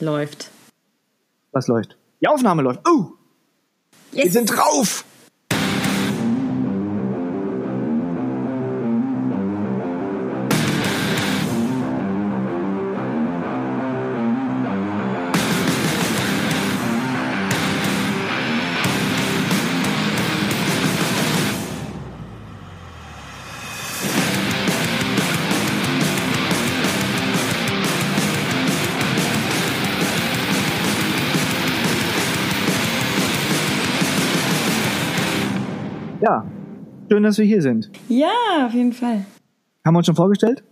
Läuft. Was läuft? Die Aufnahme läuft. Oh! Wir sind drauf! Ja, schön, dass wir hier sind. Ja, auf jeden Fall. Haben wir uns schon vorgestellt?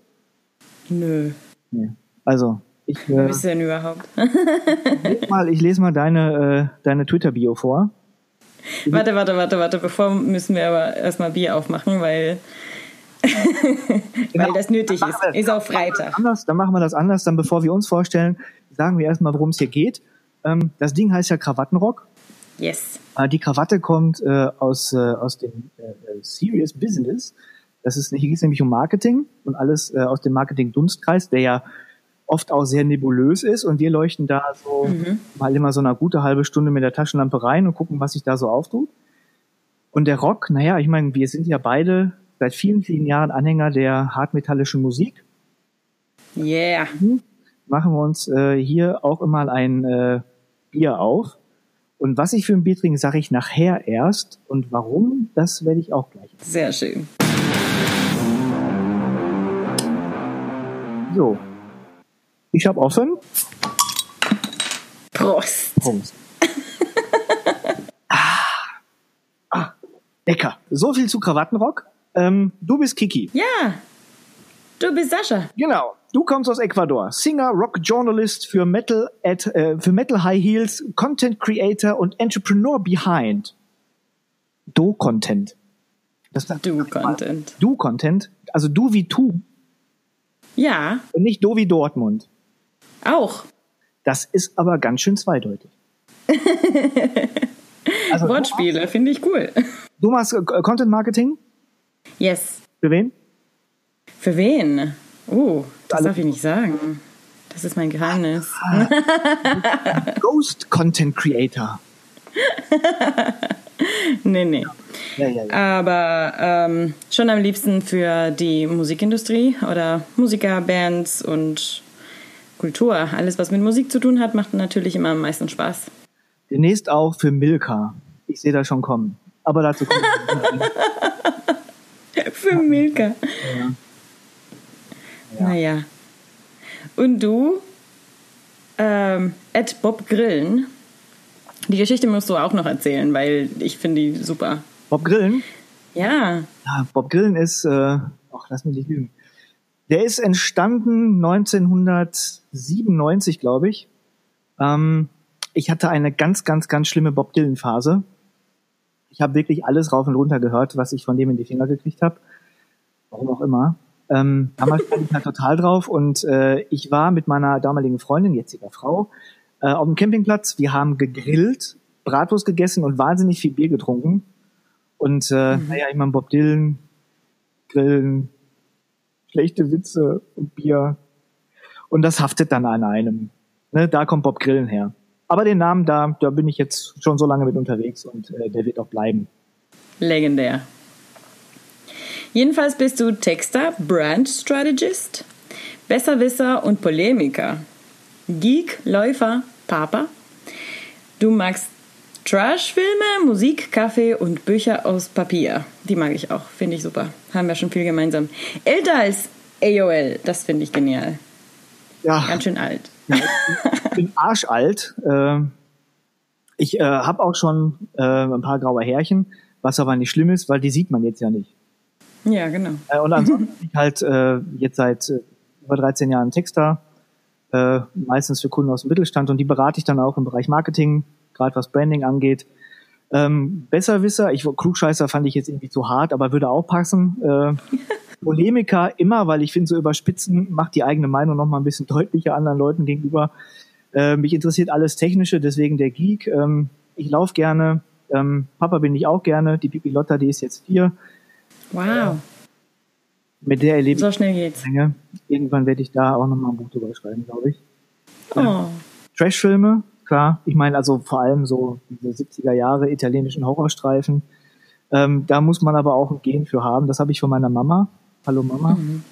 Nö. Nee. Also, ich, Wer äh, bist du denn überhaupt? lese mal, ich lese mal deine, äh, deine Twitter-Bio vor. warte, warte, warte, warte. Bevor müssen wir aber erstmal Bier aufmachen, weil, weil das nötig ist. wir- Ist auch das Freitag. Anders, dann machen wir das anders. Dann, bevor wir uns vorstellen, sagen wir erstmal, worum es hier geht. Ähm, das Ding heißt ja Krawattenrock. Yes. Äh, die Krawatte kommt äh, aus, äh, aus dem äh, äh, Serious Business. Das ist, hier geht es nämlich um Marketing und alles äh, aus dem Marketing-Dunstkreis, der ja oft auch sehr nebulös ist. Und wir leuchten da so mal immer so eine gute halbe Stunde mit der Taschenlampe rein und gucken, was sich da so auftut. Und der Rock, naja, ich meine, wir sind ja beide seit vielen, vielen Jahren Anhänger der hartmetallischen Musik. Yeah. Machen wir uns äh, hier auch immer ein äh, Bier auf. Und was ich für ein Bier trinke, sage ich nachher erst. Und warum, das werde ich auch gleich. Sehr schön. So. Ich habe offen. Prost. Prost. ah. ah, lecker. So viel zu Krawattenrock. Ähm, du bist Kiki. Ja. Du bist Sascha. Genau. Du kommst aus Ecuador. Singer, Rock Journalist für Metal at, äh, für Metal High Heels, Content Creator und Entrepreneur behind. Do Content. Das Du Content. Du Content. Also du wie tu Ja, und nicht do wie Dortmund. auch. Das ist aber ganz schön zweideutig. also du, Wortspiele, finde ich cool. du machst äh, Content Marketing. Yes. Für wen? Für wen? Oh, das Alle- darf ich nicht sagen. Das ist mein Geheimnis. Ghost Content Creator. Nee, nee. Ja, ja, ja. Aber ähm, schon am liebsten für die Musikindustrie oder Musiker, Bands und Kultur. Alles, was mit Musik zu tun hat, macht natürlich immer am meisten Spaß. Demnächst auch für Milka. Ich sehe das schon kommen. Aber dazu kommen wir. Für Milka. Naja. Und du, ähm, Ed Bob Grillen. Die Geschichte musst du auch noch erzählen, weil ich finde die super. Bob Grillen. Ja, Ja, Bob Grillen ist, äh, ach, lass mich nicht lügen. Der ist entstanden 1997, glaube ich. Ähm, ich hatte eine ganz, ganz, ganz schlimme Bob Dylan Phase. Ich habe wirklich alles rauf und runter gehört, was ich von dem in die Finger gekriegt habe. Warum auch immer. Ähm, damals stand ich halt total drauf und äh, ich war mit meiner damaligen Freundin, jetziger Frau, äh, auf dem Campingplatz. Wir haben gegrillt, Bratwurst gegessen und wahnsinnig viel Bier getrunken. Und äh, naja, ich meine, Bob Dylan, Grillen, schlechte Witze und Bier. Und das haftet dann an einem. Ne, da kommt Bob Grillen her. Aber den Namen da, da bin ich jetzt schon so lange mit unterwegs und äh, der wird auch bleiben. legendär. Jedenfalls bist du Texter, Brand Strategist, Besserwisser und Polemiker. Geek, Läufer, Papa. Du magst Trash-Filme, Musik, Kaffee und Bücher aus Papier. Die mag ich auch, finde ich super. Haben wir schon viel gemeinsam. Älter als AOL, das finde ich genial. Ja, Ganz schön alt. ich bin arschalt. Äh, ich äh, habe auch schon äh, ein paar graue Härchen, was aber nicht schlimm ist, weil die sieht man jetzt ja nicht. Ja, genau. Äh, und ansonsten bin ich halt äh, jetzt seit äh, über 13 Jahren Texter, äh, meistens für Kunden aus dem Mittelstand und die berate ich dann auch im Bereich Marketing, gerade was Branding angeht. Ähm, Besserwisser, ich Klugscheißer fand ich jetzt irgendwie zu hart, aber würde auch passen. Äh, Polemiker immer, weil ich finde, so überspitzen macht die eigene Meinung noch mal ein bisschen deutlicher anderen Leuten gegenüber. Äh, mich interessiert alles Technische, deswegen der Geek. Ähm, ich laufe gerne. Ähm, Papa bin ich auch gerne. Die Pipi Lotta, die ist jetzt vier. Wow, Mit der erlebe ich so schnell geht's. Menge. Irgendwann werde ich da auch nochmal ein Buch drüber schreiben, glaube ich. Oh, Trashfilme, klar. Ich meine also vor allem so diese 70er Jahre italienischen Horrorstreifen. Ähm, da muss man aber auch ein Gen für haben. Das habe ich von meiner Mama. Hallo Mama. Mhm.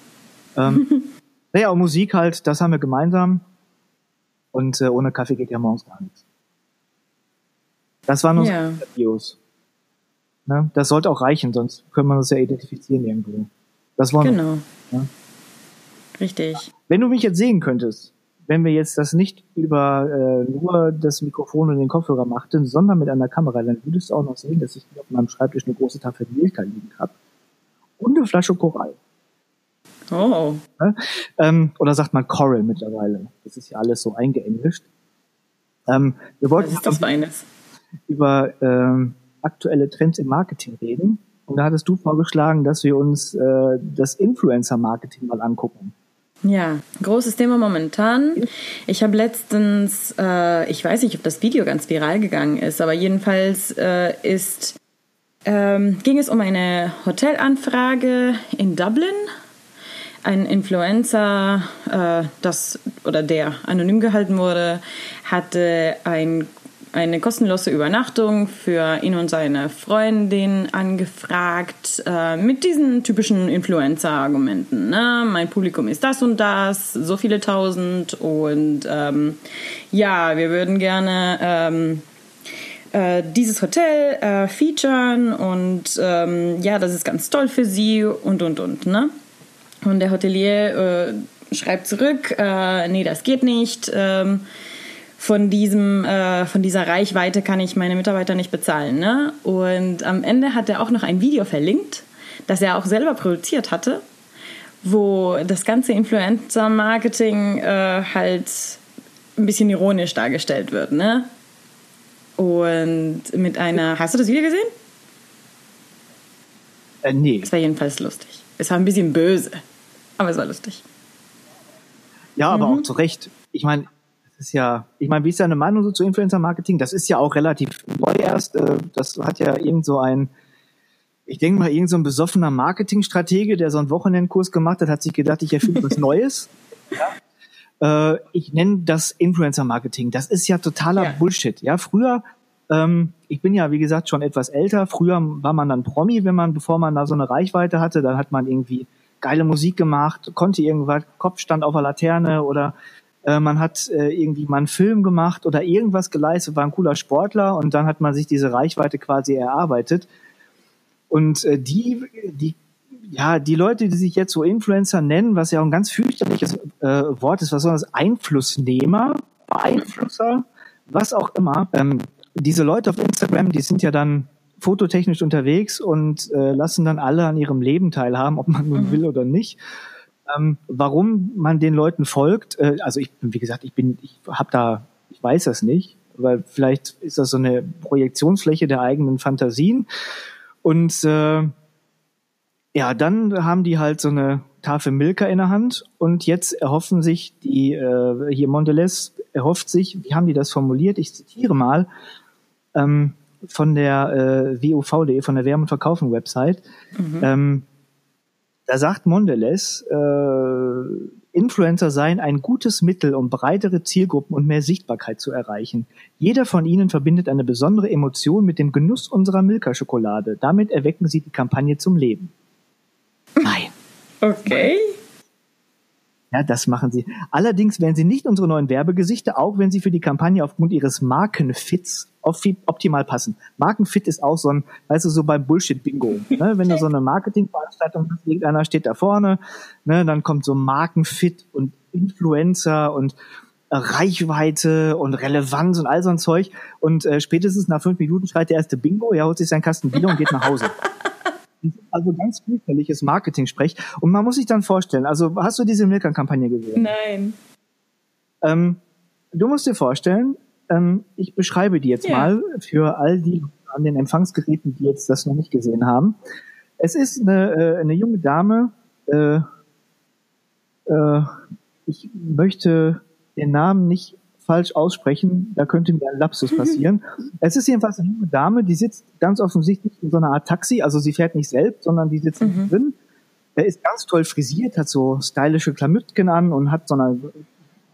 Ähm, naja, und Musik halt, das haben wir gemeinsam. Und äh, ohne Kaffee geht ja morgens gar nichts. Das waren unsere ja. Videos. Ne? Das sollte auch reichen, sonst können wir uns ja identifizieren irgendwo. Das wollen genau. wir. Ja? Richtig. Wenn du mich jetzt sehen könntest, wenn wir jetzt das nicht über äh, nur das Mikrofon und den Kopfhörer machten, sondern mit einer Kamera, dann würdest du auch noch sehen, dass ich auf meinem Schreibtisch eine große Tafel Milka liegen habe und eine Flasche Korall. Oh. Ja? Ähm, oder sagt man Coral mittlerweile? Das ist ja alles so eingeenglischt. Ähm, wir wollten Was ist das über ähm, aktuelle Trends im Marketing reden. Und da hattest du vorgeschlagen, dass wir uns äh, das Influencer-Marketing mal angucken. Ja, großes Thema momentan. Ich habe letztens, äh, ich weiß nicht, ob das Video ganz viral gegangen ist, aber jedenfalls äh, ist, ähm, ging es um eine Hotelanfrage in Dublin. Ein Influencer, äh, das oder der anonym gehalten wurde, hatte ein eine kostenlose Übernachtung für ihn und seine Freundin angefragt äh, mit diesen typischen Influencer-Argumenten. Ne? Mein Publikum ist das und das, so viele tausend und ähm, ja, wir würden gerne ähm, äh, dieses Hotel äh, featuren und ähm, ja, das ist ganz toll für sie und und und. Ne? Und der Hotelier äh, schreibt zurück, äh, nee, das geht nicht. Von diesem, äh, von dieser Reichweite kann ich meine Mitarbeiter nicht bezahlen. Ne? Und am Ende hat er auch noch ein Video verlinkt, das er auch selber produziert hatte, wo das ganze Influencer-Marketing äh, halt ein bisschen ironisch dargestellt wird. Ne? Und mit einer. Hast du das Video gesehen? Äh, nee. Es war jedenfalls lustig. Es war ein bisschen böse, aber es war lustig. Ja, aber mhm. auch zu Recht. Ich meine, ist ja, ich meine, wie ist deine Meinung so zu Influencer-Marketing? Das ist ja auch relativ neu erst. Äh, das hat ja irgend so ein, ich denke mal, irgend so ein besoffener Marketingstratege, der so einen Wochenendkurs gemacht hat, hat sich gedacht, ich erfinde was Neues. Ja. Äh, ich nenne das Influencer-Marketing. Das ist ja totaler ja. Bullshit. Ja, früher ähm, ich bin ja, wie gesagt, schon etwas älter. Früher war man dann Promi, wenn man, bevor man da so eine Reichweite hatte, dann hat man irgendwie geile Musik gemacht, konnte irgendwas, Kopf stand auf der Laterne oder äh, man hat äh, irgendwie mal einen Film gemacht oder irgendwas geleistet, war ein cooler Sportler und dann hat man sich diese Reichweite quasi erarbeitet. Und äh, die, die, ja, die Leute, die sich jetzt so Influencer nennen, was ja auch ein ganz fürchterliches äh, Wort ist, was soll das? Einflussnehmer, Beeinflusser, was auch immer. Ähm, diese Leute auf Instagram, die sind ja dann fototechnisch unterwegs und äh, lassen dann alle an ihrem Leben teilhaben, ob man nun mhm. will oder nicht. Ähm, warum man den Leuten folgt, äh, also ich bin, wie gesagt, ich bin, ich habe da, ich weiß das nicht, weil vielleicht ist das so eine Projektionsfläche der eigenen Fantasien. Und äh, ja, dann haben die halt so eine Tafel Milka in der Hand und jetzt erhoffen sich die, äh, hier Mondelez erhofft sich, wie haben die das formuliert? Ich zitiere mal ähm, von der äh, WUV.de, von der Wärme- und Verkaufen-Website. Mhm. Ähm, da sagt Mondelez, äh, Influencer seien ein gutes Mittel, um breitere Zielgruppen und mehr Sichtbarkeit zu erreichen. Jeder von ihnen verbindet eine besondere Emotion mit dem Genuss unserer Milka-Schokolade. Damit erwecken sie die Kampagne zum Leben. Nein. Okay. Ja, das machen sie. Allerdings wären sie nicht unsere neuen Werbegesichter, auch wenn sie für die Kampagne aufgrund ihres Markenfits optimal passen. Markenfit ist auch so ein, weißt du, so beim Bullshit-Bingo. Ne? Wenn du so eine Marketingveranstaltung hast, irgendeiner steht da vorne, ne? dann kommt so Markenfit und Influencer und Reichweite und Relevanz und all so ein Zeug. Und äh, spätestens nach fünf Minuten schreit der erste Bingo, er holt sich seinen Kasten Bier und geht nach Hause. Also ganz fürchterliches Marketing-Sprech. Und man muss sich dann vorstellen, also hast du diese Milka-Kampagne gesehen? Nein. Ähm, du musst dir vorstellen, ähm, ich beschreibe die jetzt ja. mal für all die an den Empfangsgeräten, die jetzt das noch nicht gesehen haben. Es ist eine, äh, eine junge Dame, äh, äh, ich möchte den Namen nicht falsch aussprechen, da könnte mir ein Lapsus passieren. es ist jedenfalls eine junge Dame, die sitzt ganz offensichtlich in so einer Art Taxi, also sie fährt nicht selbst, sondern die sitzt mhm. drin. Er ist ganz toll frisiert, hat so stylische Klamütken an und hat so eine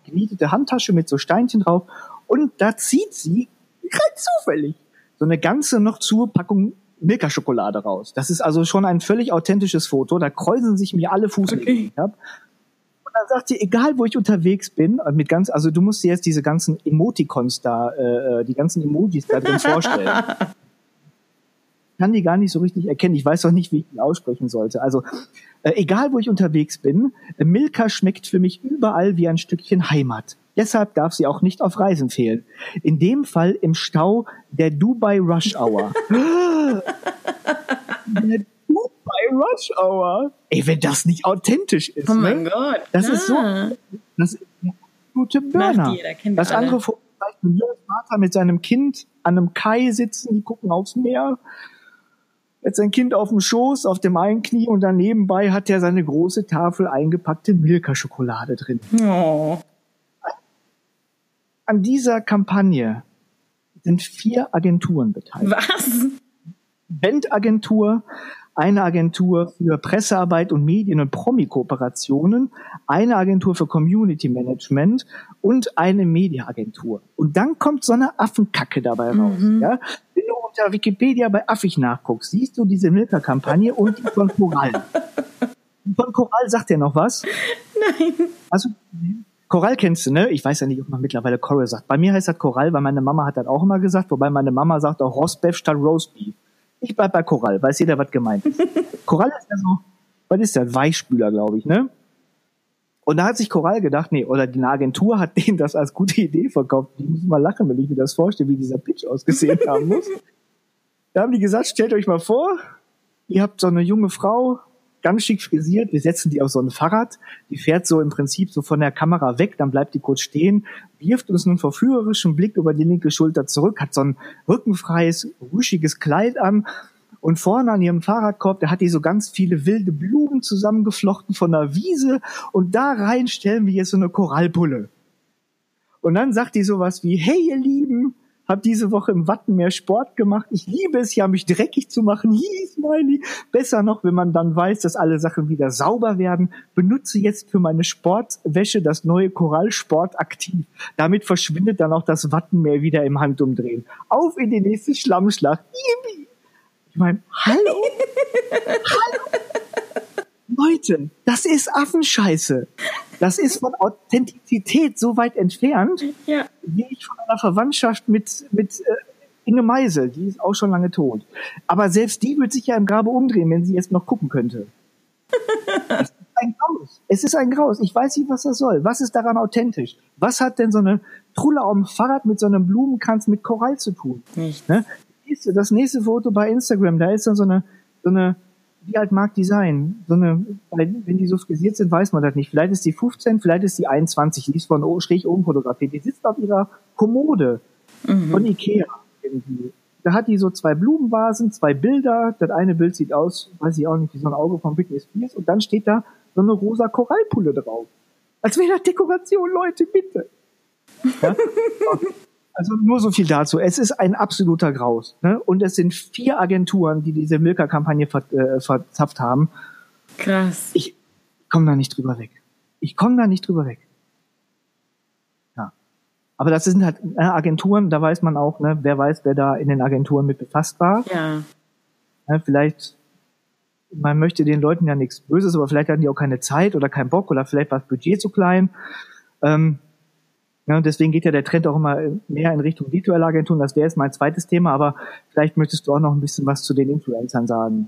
genietete Handtasche mit so Steinchen drauf und da zieht sie ganz zufällig so eine ganze noch zur Packung Milka-Schokolade raus. Das ist also schon ein völlig authentisches Foto. Da kreuzen sich mir alle Fußnägel. Okay. Dann sagt sie, egal wo ich unterwegs bin, mit ganz, also du musst dir jetzt diese ganzen Emoticons da, äh, äh die ganzen Emojis da drin vorstellen. kann die gar nicht so richtig erkennen. Ich weiß auch nicht, wie ich die aussprechen sollte. Also äh, egal, wo ich unterwegs bin, Milka schmeckt für mich überall wie ein Stückchen Heimat. Deshalb darf sie auch nicht auf Reisen fehlen. In dem Fall im Stau der Dubai Rush Hour. der Rush Hour. Ey, wenn das nicht authentisch ist. Oh mein ne? Gott. Das ja. ist so. Das ist eine gute Burner. das andere zeigt ein Vater mit seinem Kind an einem Kai sitzen, die gucken aufs Meer. Jetzt sein Kind auf dem Schoß, auf dem einen Knie und dann nebenbei hat er seine große Tafel eingepackte Milka-Schokolade drin. Oh an dieser Kampagne sind vier Agenturen beteiligt. Was? Bandagentur, eine Agentur für Pressearbeit und Medien- und Promi-Kooperationen, eine Agentur für Community Management und eine Mediaagentur. Und dann kommt so eine Affenkacke dabei raus. Mhm. Ja? Wenn du unter Wikipedia bei Affig nachguckst, siehst du diese Milka-Kampagne und die von Coral. von Coral sagt dir noch was? Nein. Also Korall kennst du, ne? Ich weiß ja nicht, ob man mittlerweile Coral sagt. Bei mir heißt das Korall, weil meine Mama hat das auch immer gesagt, wobei meine Mama sagt auch Rostbeef statt Roastbeef. Ich bleib bei Korall, weiß jeder, was gemeint ist. Korall ist ja so, was ist der? Weichspüler, glaube ich, ne? Und da hat sich Korall gedacht, nee, oder die Agentur hat denen das als gute Idee verkauft. Die müssen mal lachen, wenn ich mir das vorstelle, wie dieser Pitch ausgesehen haben muss. Da haben die gesagt, stellt euch mal vor, ihr habt so eine junge Frau, ganz schick frisiert. Wir setzen die auf so ein Fahrrad. Die fährt so im Prinzip so von der Kamera weg, dann bleibt die kurz stehen, wirft uns einen verführerischen Blick über die linke Schulter zurück, hat so ein rückenfreies, rüschiges Kleid an. Und vorne an ihrem Fahrradkorb, da hat die so ganz viele wilde Blumen zusammengeflochten von der Wiese. Und da rein stellen wir jetzt so eine Korallpulle. Und dann sagt die sowas wie, hey ihr Lieben, habe diese Woche im Wattenmeer Sport gemacht. Ich liebe es ja, mich dreckig zu machen. Hi, Smiley. Besser noch, wenn man dann weiß, dass alle Sachen wieder sauber werden. Benutze jetzt für meine Sportwäsche das neue Korallsport aktiv. Damit verschwindet dann auch das Wattenmeer wieder im Handumdrehen. Auf in die nächste Schlammschlacht. Ich meine, hallo? hallo? Leute, das ist Affenscheiße. Das ist von Authentizität so weit entfernt, ja. wie ich von einer Verwandtschaft mit, mit äh, Inge Meisel, die ist auch schon lange tot. Aber selbst die wird sich ja im Grabe umdrehen, wenn sie jetzt noch gucken könnte. es ist ein Graus. Es ist ein Graus. Ich weiß nicht, was das soll. Was ist daran authentisch? Was hat denn so eine Trulle auf dem Fahrrad mit so einem Blumenkranz mit Korall zu tun? Nicht. Ne? Das nächste Foto bei Instagram, da ist dann so eine, so eine wie alt mag die sein? So eine, wenn die so frisiert sind, weiß man das nicht. Vielleicht ist die 15, vielleicht ist die 21, die ist von schräg oben fotografiert. Die sitzt auf ihrer Kommode mhm. von Ikea irgendwie. Da hat die so zwei Blumenvasen, zwei Bilder. Das eine Bild sieht aus, weiß ich auch nicht, wie so ein Auge von Britney Spears. Und dann steht da so eine rosa Korallpulle drauf. Als wäre das Dekoration, Leute, bitte. Ja? Also nur so viel dazu. Es ist ein absoluter Graus. Ne? Und es sind vier Agenturen, die diese Milka-Kampagne ver äh, verzapft haben. Krass. Ich komme da nicht drüber weg. Ich komme da nicht drüber weg. Ja. Aber das sind halt äh, Agenturen, da weiß man auch, ne, wer weiß, wer da in den Agenturen mit befasst war. Ja. Ne, vielleicht, man möchte den Leuten ja nichts Böses, aber vielleicht hatten die auch keine Zeit oder keinen Bock oder vielleicht war das Budget zu klein. Ähm, ja, und deswegen geht ja der Trend auch immer mehr in Richtung virtuelle. Das wäre jetzt mein zweites Thema, aber vielleicht möchtest du auch noch ein bisschen was zu den Influencern sagen.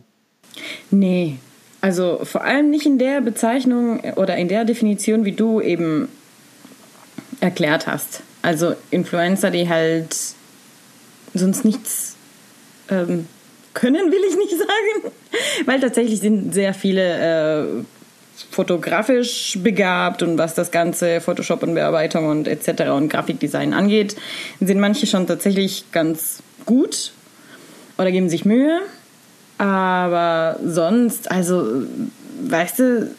Nee, also vor allem nicht in der Bezeichnung oder in der Definition, wie du eben erklärt hast. Also Influencer, die halt sonst nichts ähm, können, will ich nicht sagen. Weil tatsächlich sind sehr viele äh, fotografisch begabt und was das ganze Photoshop und Bearbeitung und etc. und Grafikdesign angeht, sind manche schon tatsächlich ganz gut oder geben sich Mühe. Aber sonst, also, weißt du,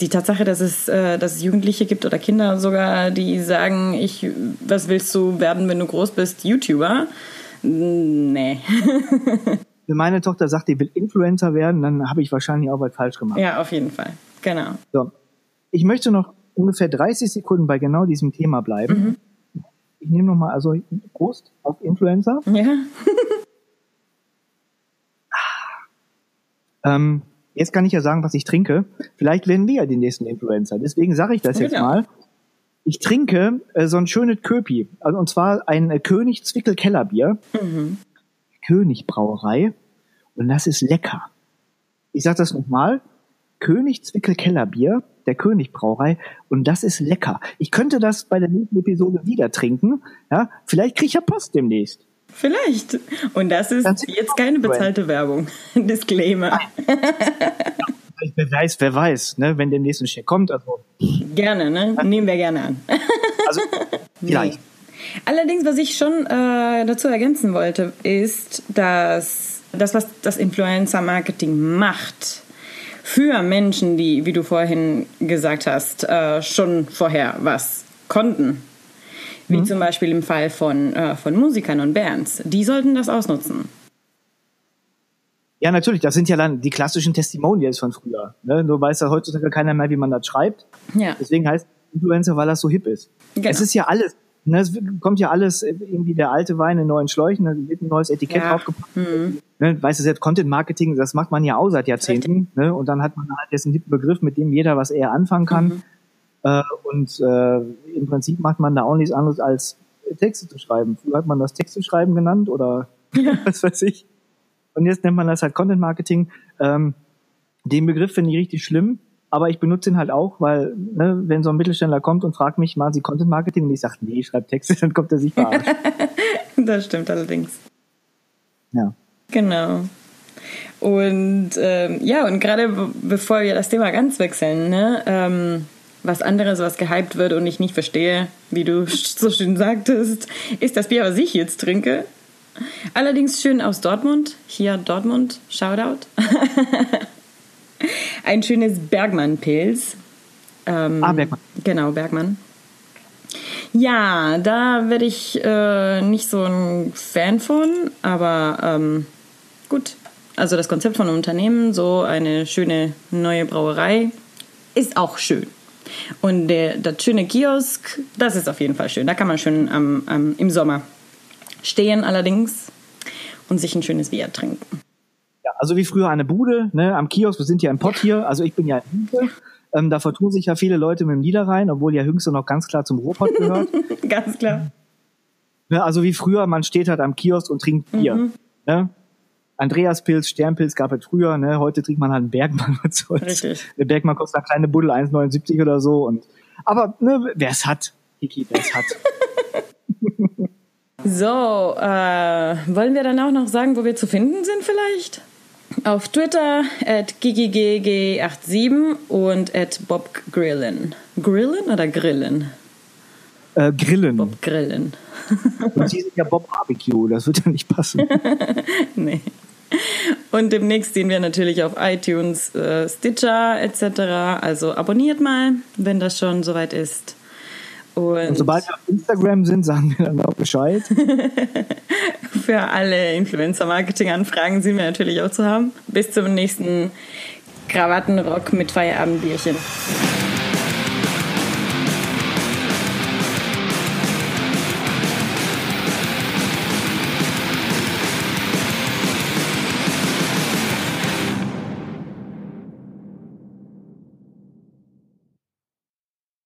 die Tatsache, dass es, äh, dass es Jugendliche gibt oder Kinder sogar, die sagen, ich, was willst du werden, wenn du groß bist? YouTuber? Nee. wenn meine Tochter sagt, die will Influencer werden, dann habe ich wahrscheinlich auch was falsch gemacht. Ja, auf jeden Fall. Genau. So. Ich möchte noch ungefähr 30 Sekunden bei genau diesem Thema bleiben. Mhm. Ich nehme nochmal, also Prost auf Influencer. Ja. ähm, jetzt kann ich ja sagen, was ich trinke. Vielleicht werden wir ja den nächsten Influencer. Deswegen sage ich das genau. jetzt mal. Ich trinke äh, so ein schönes Köpi. Also, und zwar ein äh, König Zwickel Kellerbier. Mhm. König Brauerei. Und das ist lecker. Ich sage das nochmal. König Zwickel Kellerbier, der König Brauerei. Und das ist lecker. Ich könnte das bei der nächsten Episode wieder trinken. Ja, vielleicht kriege ich ja Post demnächst. Vielleicht. Und das ist jetzt keine bezahlte Werbung. Disclaimer. wer weiß, wer weiß, ne, wenn der nächste Check kommt. Also. Gerne, ne? Nehmen wir gerne an. also, vielleicht. Nee. Allerdings, was ich schon äh, dazu ergänzen wollte, ist, dass das, was das Influencer-Marketing macht, für Menschen, die, wie du vorhin gesagt hast, äh, schon vorher was konnten, wie mhm. zum Beispiel im Fall von, äh, von Musikern und Bands, die sollten das ausnutzen. Ja, natürlich, das sind ja dann die klassischen Testimonials von früher. Ne? Nur weiß ja heutzutage keiner mehr, wie man das schreibt. Ja. Deswegen heißt Influencer, weil das so hip ist. Genau. Es ist ja alles, ne, es kommt ja alles irgendwie der alte Wein in neuen Schläuchen, da wird ein neues Etikett ja. draufgepackt. Mhm. Ne, weißt du, selbst Content Marketing, das macht man ja auch seit Jahrzehnten. Ne? Und dann hat man halt jetzt einen hippen Begriff, mit dem jeder was eher anfangen kann. Mhm. Äh, und äh, im Prinzip macht man da auch nichts anderes als Texte zu schreiben. Früher hat man das Texte schreiben genannt oder was weiß ich. Und jetzt nennt man das halt Content Marketing. Ähm, den Begriff finde ich richtig schlimm, aber ich benutze ihn halt auch, weil ne, wenn so ein Mittelständler kommt und fragt mich, machen Sie Content Marketing? Und ich sage, nee, ich schreibe Texte, dann kommt er sich verarscht. das stimmt allerdings. Ja. Genau. Und ähm, ja, und gerade bevor wir das Thema ganz wechseln, ne, ähm, was anderes, was gehypt wird und ich nicht verstehe, wie du so schön sagtest, ist das Bier, was ich jetzt trinke. Allerdings schön aus Dortmund. Hier Dortmund, Shoutout. Ein schönes Bergmann-Pilz. Ähm, ah, Bergmann. Genau, Bergmann. Ja, da werde ich äh, nicht so ein Fan von, aber ähm, gut. Also das Konzept von einem Unternehmen, so eine schöne neue Brauerei, ist auch schön. Und der, das schöne Kiosk, das ist auf jeden Fall schön. Da kann man schön am, am, im Sommer stehen allerdings und sich ein schönes Bier trinken. Ja, also wie früher eine Bude, ne, am Kiosk, wir sind ja im Pott hier, also ich bin ja in Hünke. Ähm, da vertun sich ja viele Leute mit dem Niederrhein, obwohl ja Hüngste noch ganz klar zum Ruhrpott gehört. ganz klar. Ne, also wie früher, man steht halt am Kiosk und trinkt Bier. Mhm. Ne? Andreaspilz, Sternpilz gab es früher, ne? heute trinkt man halt einen Bergmann. Was Richtig. Der Bergmann kostet eine kleine Buddel 1,79 oder so. Und, aber ne, wer es hat, Kiki, wer es hat. So, äh, wollen wir dann auch noch sagen, wo wir zu finden sind vielleicht? Auf Twitter at gigigg87 und at bobgrillen. Grillen oder Grillen? Äh, Grillen. Bob Grillen. und sie sind ja Bob Barbecue, das wird ja nicht passen. nee. Und demnächst sehen wir natürlich auf iTunes, äh, Stitcher etc. Also abonniert mal, wenn das schon soweit ist. Und, und, sobald wir auf Instagram sind, sagen wir dann auch Bescheid. Für alle Influencer-Marketing-Anfragen sind wir natürlich auch zu haben. Bis zum nächsten Krawattenrock mit Feierabendbierchen.